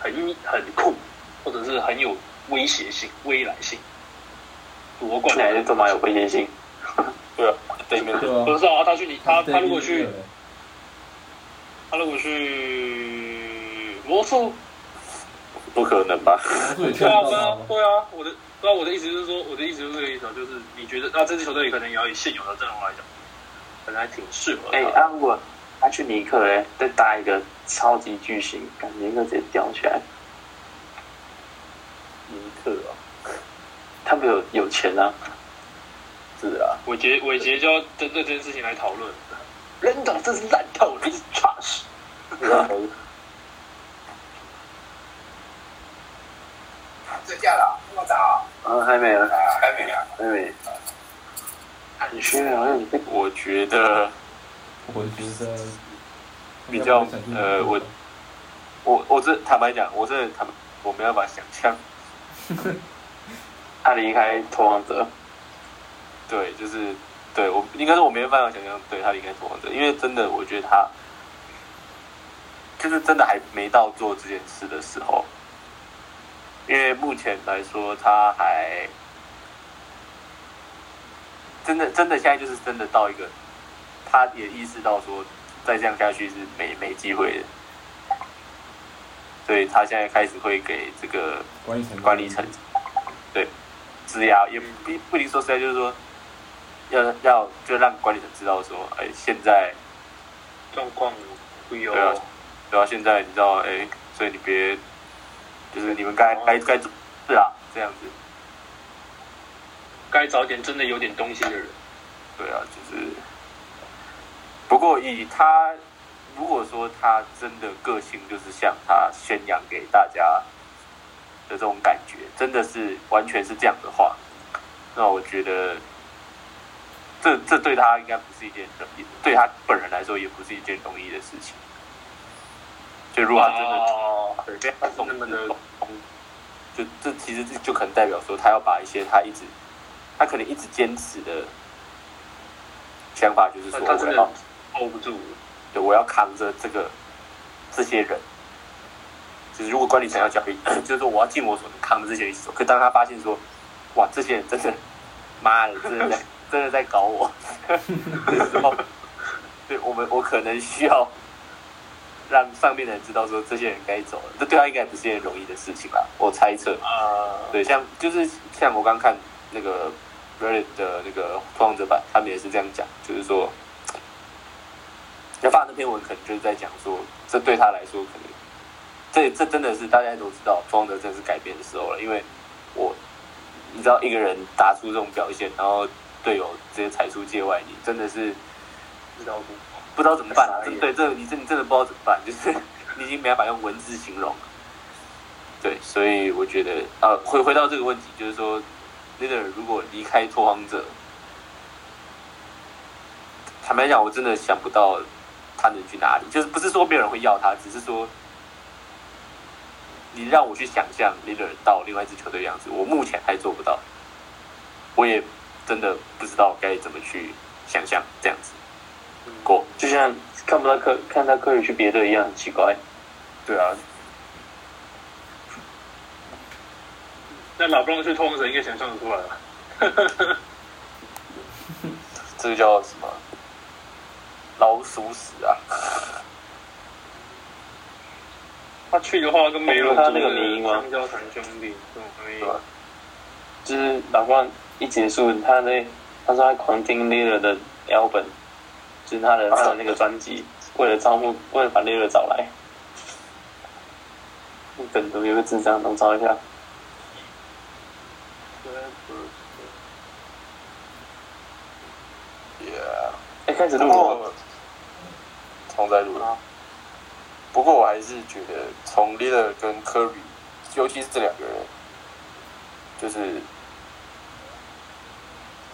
很很酷，或者是很有威胁性、未来性？夺冠还是都蛮有威胁性？对啊对面不知道啊，他去你他他如果去他如果去魔术，不可能吧？对啊对啊？对啊，我的对啊我的意思就是说，我的意思就是这个意思啊，就是你觉得那这支球队可能也要以现有的阵容来讲，可能还挺适合哎、他。啊，如果他去尼克嘞，再搭一个超级巨星，感觉应该直接吊起来。尼克啊，他们有有钱啊，是啊，伟杰伟杰就要针对这件事情来讨论。人长真是烂透了，这是 trash。睡觉了，这么早？啊，还没啊，还没啊？还没。很虚好像你被我觉得我觉得比较呃我我我这坦白讲，我真的坦白我没办法想象，他离开投王者，对，就是对我应该是我没办法想象，对他离开投王者，因为真的我觉得他就是真的还没到做这件事的时候，因为目前来说他还真的真的现在就是真的到一个，他也意识到说再这样下去是没没机会的。所以他现在开始会给这个管理层管理层，对，施压也不不一定说实在，就是说要要就让管理层知道说，哎，现在状况不有对啊。对啊，现在你知道，哎，所以你别，就是你们该该该做是啊，这样子，该找点真的有点东西的人。对啊，就是，不过以他如果说他真的个性就是像他宣扬给大家的这种感觉，真的是完全是这样的话，那我觉得这这对他应该不是一件容易，对他本人来说也不是一件容易的事情。就如果他真的哦，对被他懂那么的就这其实就可能代表说他要把一些他一直他可能一直坚持的想法，就是说 hold 不住。对我要扛着这个这些人。就是如果管理层要交易，就是说我要尽我所能扛着这些人一起走。可当他发现说，哇，这些人真的，妈的，真的在 真的在搞我的时候，对我们我可能需要让上面的人知道说这些人该走了。这对他应该不是件容易的事情吧，我猜测。啊，对，像就是像我刚看那个 Reddit 的那个拓荒者版，他们也是这样讲，就是说，要发那篇文可能就是在讲说，这对他来说可能，这这真的是大家都知道，拓荒者真是改变的时候了，因为我你知道一个人打出这种表现，然后队友直接踩出界外，你真的是不知道不？不知道怎么办啊！对，这你真你真的不知道怎么办，就是 你已经没办法用文字形容了。对，所以我觉得，呃，回回到这个问题，就是说 l e a d e r 如果离开拓荒者，坦白讲，我真的想不到他能去哪里。就是不是说没有人会要他，只是说你让我去想象 l e a d e r 到另外一支球队的样子，我目前还做不到。我也真的不知道该怎么去想象这样子过。就像看不到科看到科里去别队一样，很奇怪。对啊，那老布朗去拓荒者应该想象得出来了。这个叫什么？老鼠屎啊！他去的话跟没有他那个迷因吗香蕉谈兄弟，对吧就是老冠一结束，他那他说他狂听 l e e r 的 album，就是他的他的那个专辑，为了招募，为了把 l e e r 找来。梗图有个智障，能找一下。Yeah，哎，开始录了吗，重在路上。不过我还是觉得从 l i l l a r 跟 Curry，尤其是这两个人，就是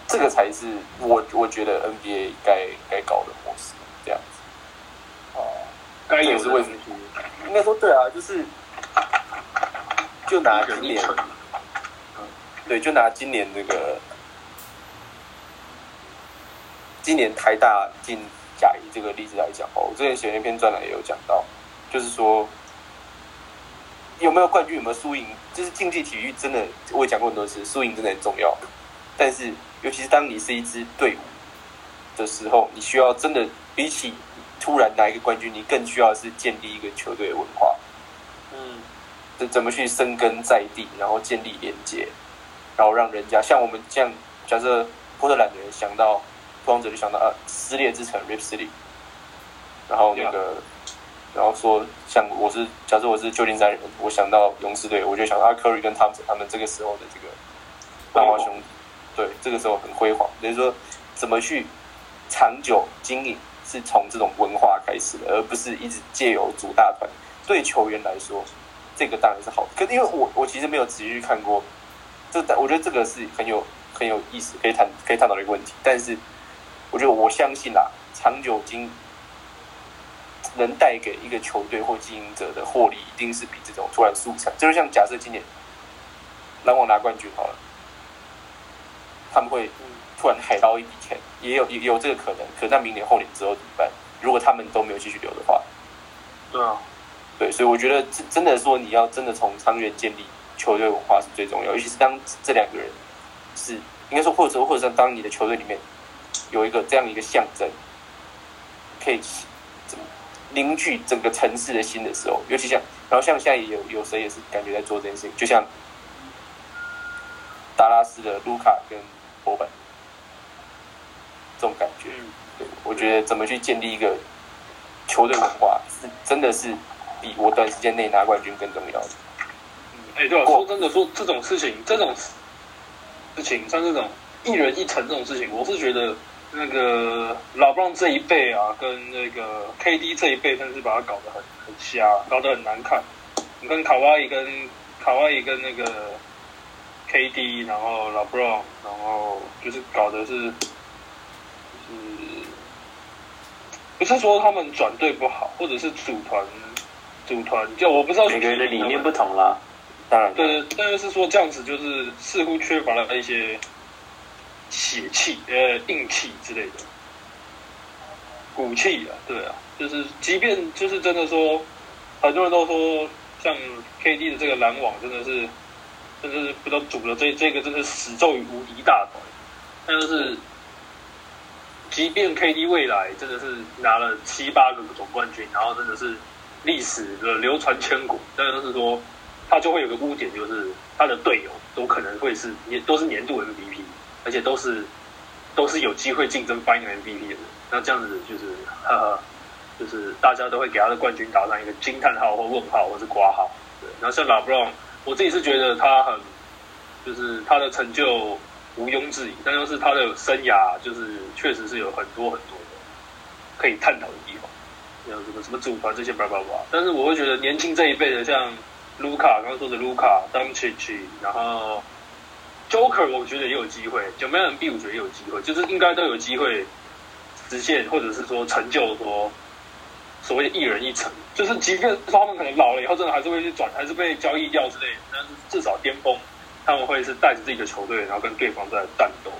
这个才是我我觉得 NBA 该该搞的模式，这样子。哦，该也是为什么应该说对啊，就是就拿今年，对，就拿今年这个今年台大进这个例子来讲哦，我之前写那篇专栏也有讲到，就是说有没有冠军，有没有输赢，就是竞技体育真的，我也讲过很多次，输赢真的很重要。但是，尤其是当你是一支队伍的时候，你需要真的比起突然拿一个冠军，你更需要的是建立一个球队的文化。嗯，怎怎么去生根在地，然后建立连接，然后让人家像我们这样，假设波特兰的人想到拓荒者就想到啊撕裂之城 Rip City，然后那个然后说像我是假设我是旧金山人，我想到勇士队，我就想到阿 Curry 跟 Thompson 他们这个时候的这个漫画兄弟，对，这个时候很辉煌。等于说怎么去长久经营，是从这种文化开始的，而不是一直借由组大团。对球员来说，这个当然是好的。可是因为我我其实没有仔细去看过，这我觉得这个是很有很有意思，可以探可以探讨的一个问题。但是我觉得我相信啦，长久经能带给一个球队或经营者的获利，一定是比这种突然速成。就是像假设今年篮网拿冠军好了，他们会突然海捞一笔钱，也有也有这个可能。可那明年后年之后怎么办？如果他们都没有继续留的话，对啊，对，所以我觉得真真的说，你要真的从长远建立球队文化是最重要，尤其是当这两个人是应该说，或者或者是当你的球队里面有一个这样一个象征，可以怎么凝聚整个城市的心的时候，尤其像然后像现在也有有谁也是感觉在做这件事情，就像达拉斯的卢卡跟波本这种感觉，对，我觉得怎么去建立一个球队文化，是真的是比我短时间内拿冠军更重要的。哎、对啊，说真的，说这种事情，这种事情，像这种一人一城这种事情，我是觉得那个老布朗这一辈啊，跟那个 KD 这一辈，真是把他搞得很很瞎，搞得很难看。你跟卡哇伊跟卡哇伊跟那个 KD，然后老布朗，然后就是搞的是，就是不是说他们转队不好，或者是组团组团，就我不知道每个人的理念不同啦。当然，对，但是是说这样子就是似乎缺乏了一些血气、呃硬气之类的骨气啊，对啊，就是即便就是真的说，很多人都说像 KD 的这个篮网真的是，真的是不知道组了这这个真是死咒与无敌大团，但是即便 KD 未来真的是拿了七八个总冠军，然后真的是历史的流传千古，但是说。他就会有个污点，就是他的队友都可能会是年都是年度 MVP，而且都是都是有机会竞争 Final MVP 的人。那这样子就是，哈哈，就是大家都会给他的冠军打上一个惊叹号或问号或是挂号。对，然后像拉布朗，我自己是觉得他很，就是他的成就毋庸置疑，但就是他的生涯就是确实是有很多很多的可以探讨的地方，像什么什么组团这些叭叭叭。但是我会觉得年轻这一辈的像。卢卡刚刚说的卢卡、当切奇，然后 Joker，我觉得也有机会。九梅 M B 我觉得也有机会，就是应该都有机会实现，或者是说成就说所谓的一人一城。就是即便他们可能老了以后，真的还是会去转，还是被交易掉之类的，但是至少巅峰他们会是带着自己的球队，然后跟对方在战斗。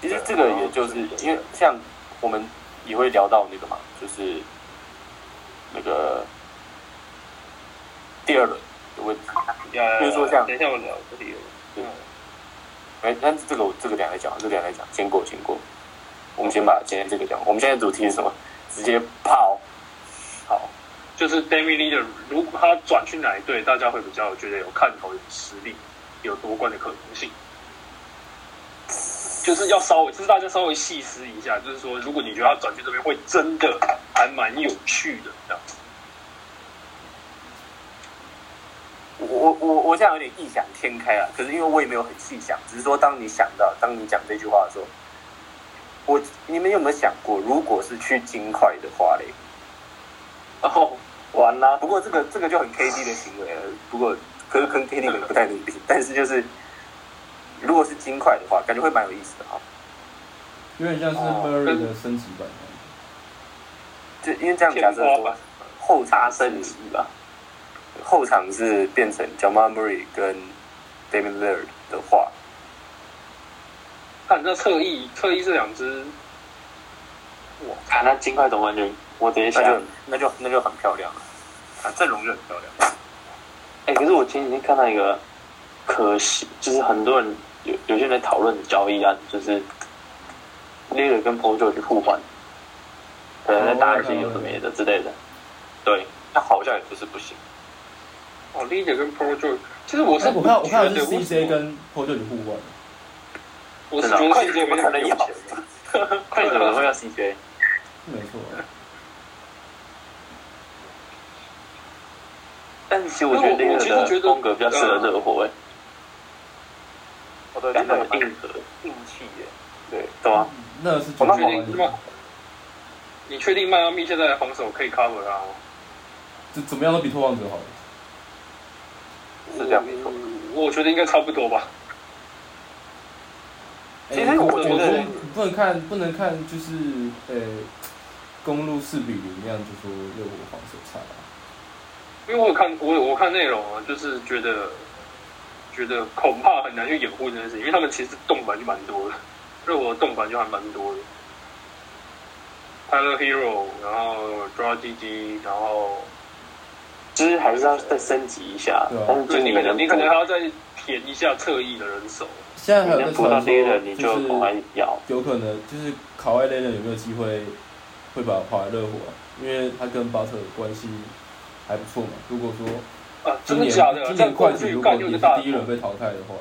其实这个也就是因为像我们也会聊到那个嘛，就是那个。第二轮的问题，比如说像，等一下我聊这里。对，哎，但是这个我这个两来讲，这个两来讲，先过先过。我们先把今天这个讲。我们现在主题是什么？直接跑。好，就是 d a m i Leader，如果他转去哪一队，大家会比较觉得有看头、有实力、有夺冠的可能性。就是要稍微，就是大家稍微细思一下，就是说，如果你觉得他转去这边会真的还蛮有趣的，这样。我我我我这样有点异想天开啊，可是因为我也没有很细想，只是说当你想到，当你讲这句话的时候，我你们有没有想过，如果是去金块的话嘞，哦，完啦，不过这个这个就很 KD 的行为了。不过可是跟 KD 可能不太能比，但是就是如果是金块的话，感觉会蛮有意思的哈。有点像是哦 Murray 的升级版。就因为这样假设后大场是升级吧。后场是变成 Jamal Murray 跟 David Lillard 的话，看这侧翼，侧翼这两只，哇，看那金块总冠军，我直接那想就，那就那就很漂亮了，啊，阵容就很漂亮。哎、可是我前几天看到一个可惜，就是很多人有有些人讨论交易案，就是 l i l 跟 p o j o 去互换，可能在打一些有的没的之类的。对，那好像也不是不行。哦 l e a d e r 跟 Pro Joy，其实我是哎我看我看的是 CJ 跟 Pro j o 互换，我是觉得快 CJ 怎么可能要？快怎么会要 CJ？没错。但是其实我觉得觉得的风格比较适合热火，哎，我的感硬核，硬气耶，对，对吧？那是我那确定吗？你确定迈阿密现在的防守可以 cover 他吗？怎怎么样都比拓荒者好。是这样没错。嗯我觉得应该差不多吧。哎其实我觉得说不能看不能看就是呃公路四比零那样就说热火防守差啊。因为我有看我有我看内容啊，就是觉得觉得恐怕很难去掩护这件事情，因为他们其实动板就蛮多的，热火的动板就还蛮多的。Tyler Hero，然后 Draw GG，然后就是还是要再升级一下对啊，但是你可能你可能还要要再填一下侧翼的人手。现在还有在你能补到传说，你就就是赶快要。有可能就是卡外雷人有没有机会会把他跑来热火啊？因为他跟巴特关系还不错嘛。如果说啊，真今年的假的？今年快艇过去干如果也是第一轮被淘汰的话，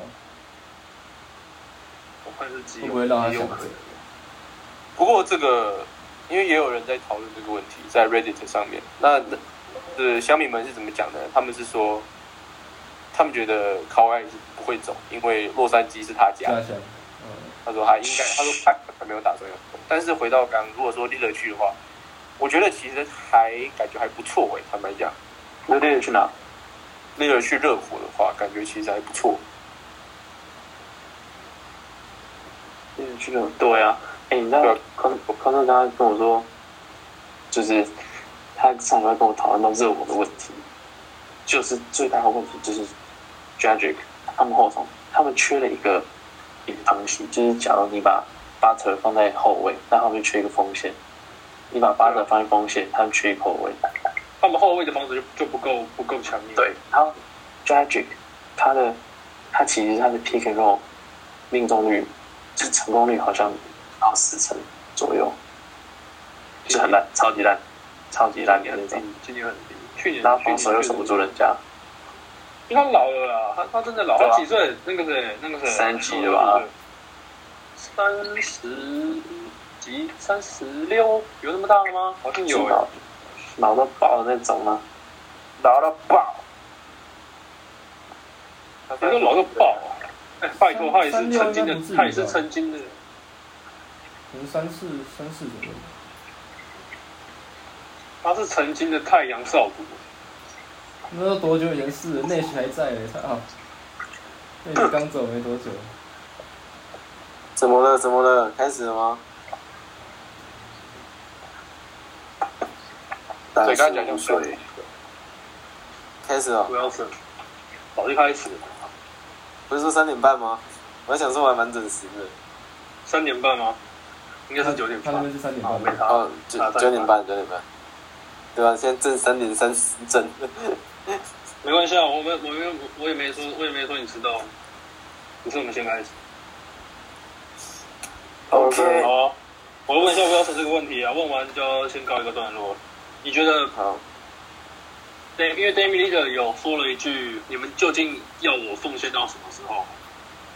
我看是极会不会让他有可能？不过这个，因为也有人在讨论这个问题，在 Reddit 上面。那呃，小米们是怎么讲的？他们是说，他们觉得卡哇伊是不会走，因为洛杉矶是他家。嗯，他说他应该，他说他还没有打算要走。但是回到刚，如果说利勒去的话，我觉得其实还感觉还不错诶。坦白讲，那利勒去哪？利勒去热火的话，感觉其实还不错。i l 去热对啊，哎，你知道康康特刚刚跟我说，就是他上来跟我讨论到热火的问题，就是最大的问题就是 Dragic 他们后场他们缺了一个一个东西，就是假如你把巴特放在后卫，那他们就缺一个锋线；你把巴特放在锋线，他们缺一个后卫。他们后卫的防守就就不够不够强硬。对，然后 Dragic 他的他其实他的 pick and roll 命中率，就是成功率好像到四成左右，就是很烂，超级烂，超级烂的那种。今年很低，去年然后防守又守不住人家，因为他老了啦，他他真的老，对啊他几岁？那个谁，那个谁，三十了吧？三十几，三十六，有那么大了吗？好像有老，老到爆的那种吗？老到爆，有个老到爆啊！哎，拜托，他也是曾经的他也是曾经的，可能三四三四左右。他是曾经的太阳少主。那都多久以前事了？内许还在嘞，操！内许刚走没多久。怎么了？怎么了？开始了吗？对，刚才讲就水水，开始了不，要省，早就开始了，不是说三点半吗？我还想说我还蛮准时的。三点半吗？应该是九点半他那。边是三点，半没。差。哦，九啊九点半，九点半，对吧？现在正三点三十正。没关系啊，我们我们我也没说，我也没说你迟到，只是我们先开始。OK，好啊，我问一下威尔森这个问题啊，问完就要先告一个段落。你觉得好，对，因为 d a m i Leader 有说了一句，你们究竟要我奉献到什么时候？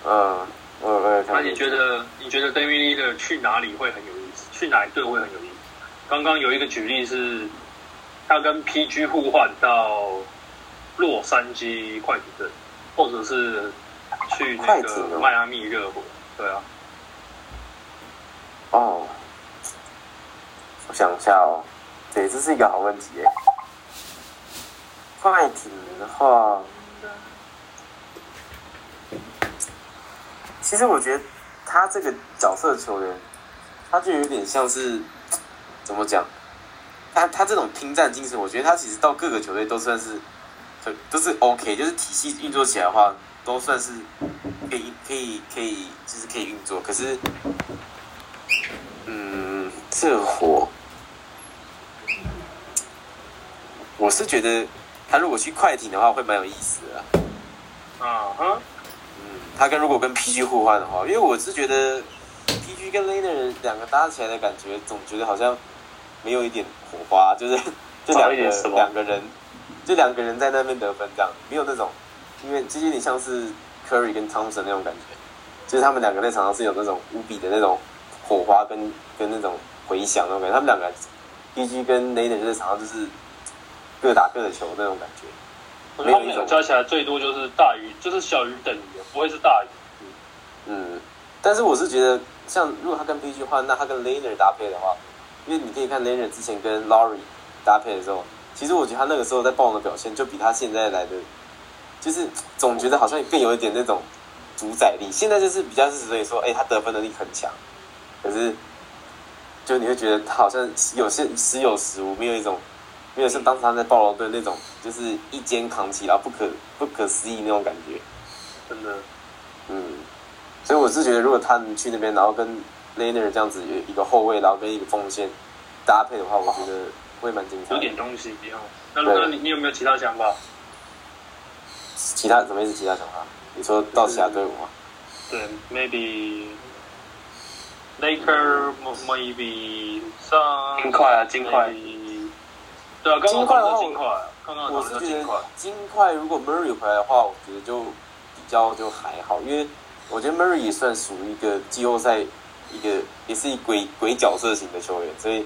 嗯，我我也看。那你觉？得你觉得 d a m i Leader 去哪里会很有意思？去哪一队会很有意思？刚刚有一个举例是，他跟 PG 互换到洛杉矶快艇队，或者是去那快艇哦个迈阿密热火。对啊，哦，我想一下哦，对，这是一个好问题耶。快艇的话，其实我觉得他这个角色球员，他就有点像是怎么讲？他他这种拼战精神，我觉得他其实到各个球队都算是，都都是 OK，就是体系运作起来的话，都算是可以可以可以，就是可以运作。可是，嗯，这火，我是觉得他如果去快艇的话，会蛮有意思的啊。啊哈，嗯，他跟如果跟 PG 互换的话，因为我是觉得 PG 跟 Laner 两个搭起来的感觉，总觉得好像没有一点火花，就是 就两个两个人，就两个人在那边得分这样，没有那种，因为这有点像是 Curry 跟 Thompson 那种感觉，就是他们两个在场上是有那种无比的那种火花跟跟那种回响那种感觉，他们两个 PG 跟 Laner 就在场上就是各打各的球那种感觉。我觉得他们俩加起来最多就是大于，就是小于等于，不会是大于。嗯，但是我是觉得，像如果他跟 PG 换，那他跟 Laner 搭配的话，因为你可以看 Laner 之前跟 Laurie 搭配的时候，其实我觉得他那个时候在暴龙的表现就比他现在来的，就是总觉得好像更有一点那种主宰力。现在就是比较是所以说，哎、他得分能力很强，可是就你会觉得他好像有些时有时无，没有一种没有像当时他在暴龙队那种，就是一肩扛起，然后不可不可思议那种感觉。真的，嗯，所以我是觉得，如果他能去那边，然后跟 Laner 这样子一个后卫，然后跟一个锋线搭配的话，我觉得会蛮精彩的。有点东西一样。那对那你你有没有其他想法？其他什么意思？其他想法？你说到其他队伍吗？对，maybe Laker maybe 上金块啊金块对啊，刚刚讨论的金块啊，刚刚讨论我是觉的金块得，金块如果 Murray 回来的话，我觉得就比较就还好，因为我觉得 Murray 也算属于一个季后赛一个也是一鬼鬼角色型的球员，所以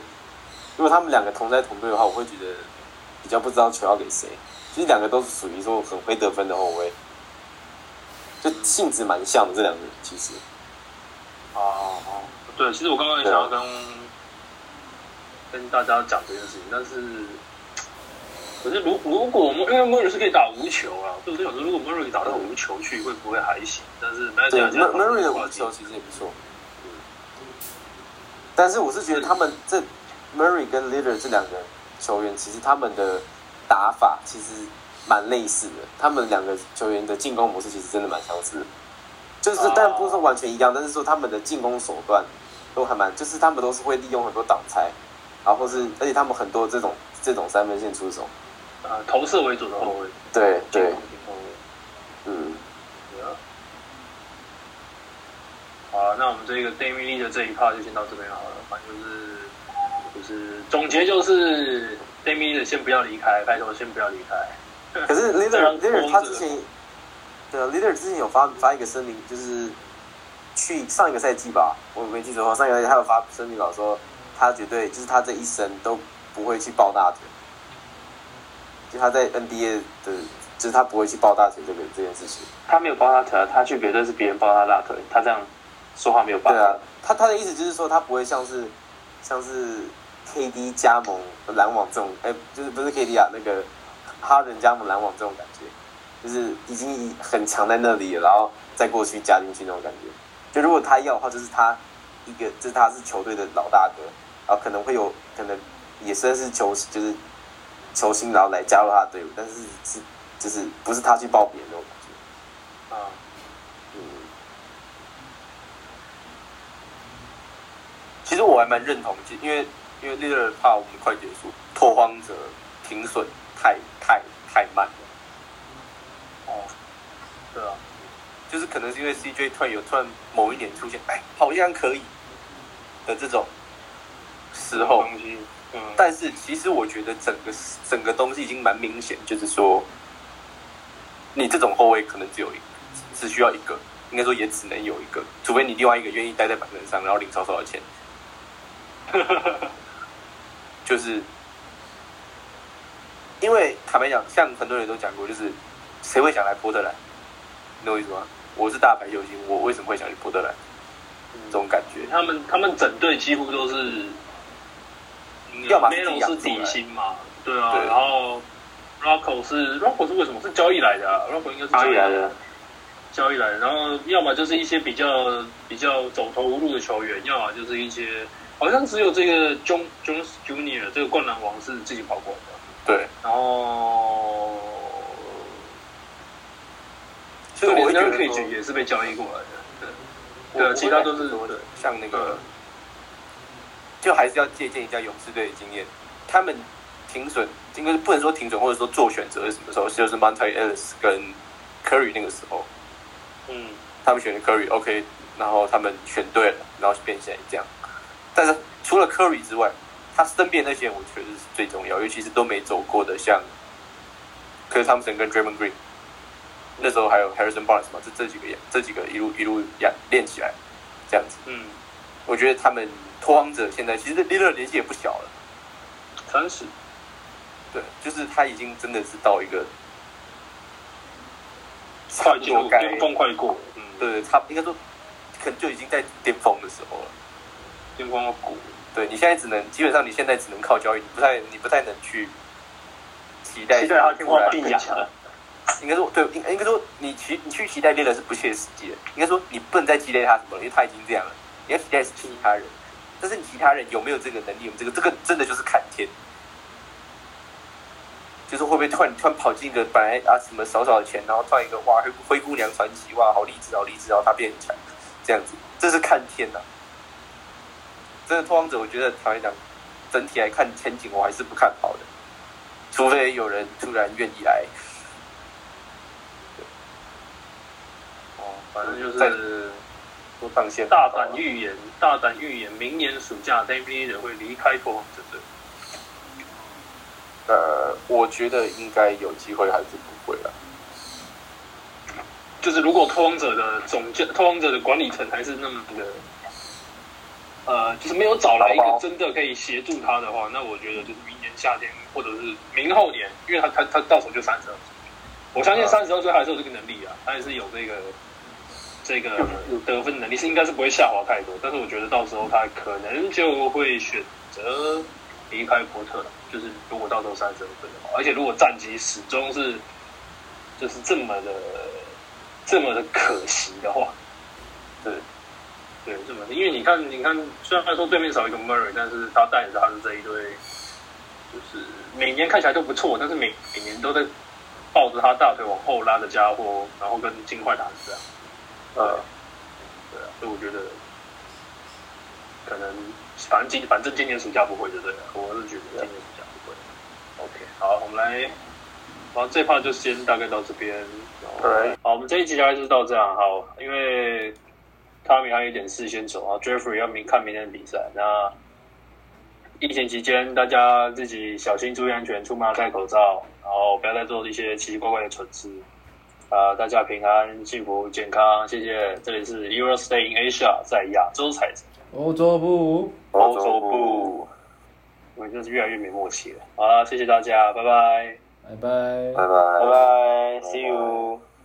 如果他们两个同在同队的话，我会觉得比较不知道球要给谁。其实两个都是属于说很会得分的后卫，就性质蛮像的这两个人，其实。哦哦，对，其实我刚刚也想要跟跟大家讲这件事情，但是可是如如果我们因为 Murray 是可以打无球啊，所以我就想说，如果 Murray 打到无球去，会不会还行？但是没对有这样讲 Murray 的无球其实也不错。嗯但是我是觉得他们这 Murray 跟 Leader 这两个球员，其实他们的打法其实蛮类似的。他们两个球员的进攻模式其实真的蛮相似的，就是哦但不是说完全一样，但是说他们的进攻手段都还蛮，就是他们都是会利用很多挡拆，然后或是而且他们很多这种这种三分线出手。呃投射为主的后卫，对对进攻，型后卫。嗯，对啊。好，那我们这个 d a m i Lee 的这一 part 就先到这边好了。反正就是就是总结就是 d a m i Lee 的先不要离开，拜托先不要离开。可是 Leader Leader 他之前，对啊，Leader 之前有发发一个声明，就是去上一个赛季吧，我没记错的话，上一个赛季他有发声明稿说，他绝对就是他这一生都不会去抱大腿，就他在 NBA 的，就是他不会去抱大腿这个这件事情。他没有抱大腿啊，他去别队是别人抱他大腿，他这样说话没有办法。对啊，他他的意思就是说，他不会像是像是 KD 加盟篮网这种，哎，就是不是 KD 啊，那个哈登加盟篮网这种感觉，就是已经很强在那里了，然后再过去加进去那种感觉。就如果他要的话，就是他一个，就是他是球队的老大哥，然后可能会有可能也算是球就是球星，然后来加入他的队伍，但是是就是不是他去报别人那种感觉。啊，嗯，其实我还蛮认同，其因为因为 leader 怕我们快结束，拓荒者停损太太太慢了，哦，对啊，就是可能是因为 CJ 突然有突然某一年出现，哎，好像可以的这种时候，东西，嗯，但是其实我觉得整个整个东西已经蛮明显，就是说，你这种后卫可能只有一个，只需要一个，应该说也只能有一个，除非你另外一个愿意待在板凳上，然后领超少的钱。就是因为坦白讲，像很多人都讲过，就是谁会想来波特兰？你懂我意思吗？我是大牌球星，我为什么会想去波特兰？这种感觉，他们他们整队几乎都是，嗯要么是自己 Melo 是底薪嘛，对啊，对然后 Rock Rocco 是 Rocco 是为什么是交易来的啊？Rocco 应该是交易来的，交易来的，然后要么就是一些比较比较走投无路的球员，要么就是一些好像只有这个 John Jones Junior 这个灌篮王是自己跑过来的，对，然后所以我也是被交易过来的，对，我对，其他都是说的，像那个，就还是要借鉴一下勇士队的经验，他们停损，应该是不能说停损，或者说做选择是什么时候？就是 Monty Ellis 跟 Curry 那个时候，嗯，他们选的 Curry，OK，、然后他们选对了，然后变现这样。但是除了 Curry 之外，他身边那些人我觉得是最重要，尤其是都没走过的，像 c r t Thompson 跟 Draymond Green，那时候还有 Harrison Barnes 嘛，这这几个也这几个一路一路养练起来，这样子。嗯，我觉得他们拓荒者现在其实 l i l l a r 年纪也不小了，三十，对，就是他已经真的是到一个差快进不多该入巅峰快过，嗯，对，差应该说可能就已经在巅峰的时候了。巅峰要过，对你现在只能基本上你现在只能靠交易，你不太你不太能去期待期待他天花板突然更强，应该说对，应应该说你期你去期待猎人是不切实际的。应该说你不能再期待他什么，因为他已经这样了。你要期待是其他人，但是你其他人有没有这个能力？有没有这个这个真的就是看天，就是会不会突然突然跑进一个本来啊什么少少的钱，然后赚一个哇灰灰姑娘传奇哇好励志好励志，然后他变很强，这样子，这是看天呐、真的拓荒者，我觉得坦白讲，整体来看前景我还是不看好的，除非有人突然愿意来。哦，反正就在是多上线大胆预言，大胆预言，明年暑假 d a v i d 会离开拓荒者队。呃，我觉得应该有机会，还是不会了。就是如果拓荒者的总监、拓荒者的管理层还是那么的，呃，就是没有找来一个真的可以协助他的话，那我觉得就是明年夏天或者是明后年，因为他他他到时候就三十二岁，我相信三十二岁还是有这个能力啊，他也是有这个这个得分能力，是应该是不会下滑太多，但是我觉得到时候他可能就会选择离开波特了，就是如果到时候三十二岁的话，而且如果战绩始终是就是这么的这么的可惜的话，对对，这么，因为你看，你看，虽然说对面少一个 Murray，但是他带着他的这一队，就是每年看起来都不错，但是每每年都在抱着他大腿往后拉的家伙，然后跟金块打成这样，呃，对啊，所以我觉得可能反正今反正今年暑假不会，对不对了？我是觉得今年暑假不会。OK，好，我们来，然后这 part 就先大概到这边。对好，我们这一集大概就是到这样。好，因为汤米还有一点事先走啊，Jeffrey 要明看明天的比赛。那疫情期间，大家自己小心注意安全，出门要戴口罩，然后不要再做一些奇奇怪怪的蠢事。啊、大家平安、幸福、健康，谢谢。这里是 Euro Stay in Asia，在亚洲采子。欧洲部。欧洲部，我们真是越来越没默契了。好啦，谢谢大家，拜拜。拜拜。拜拜拜拜，See you。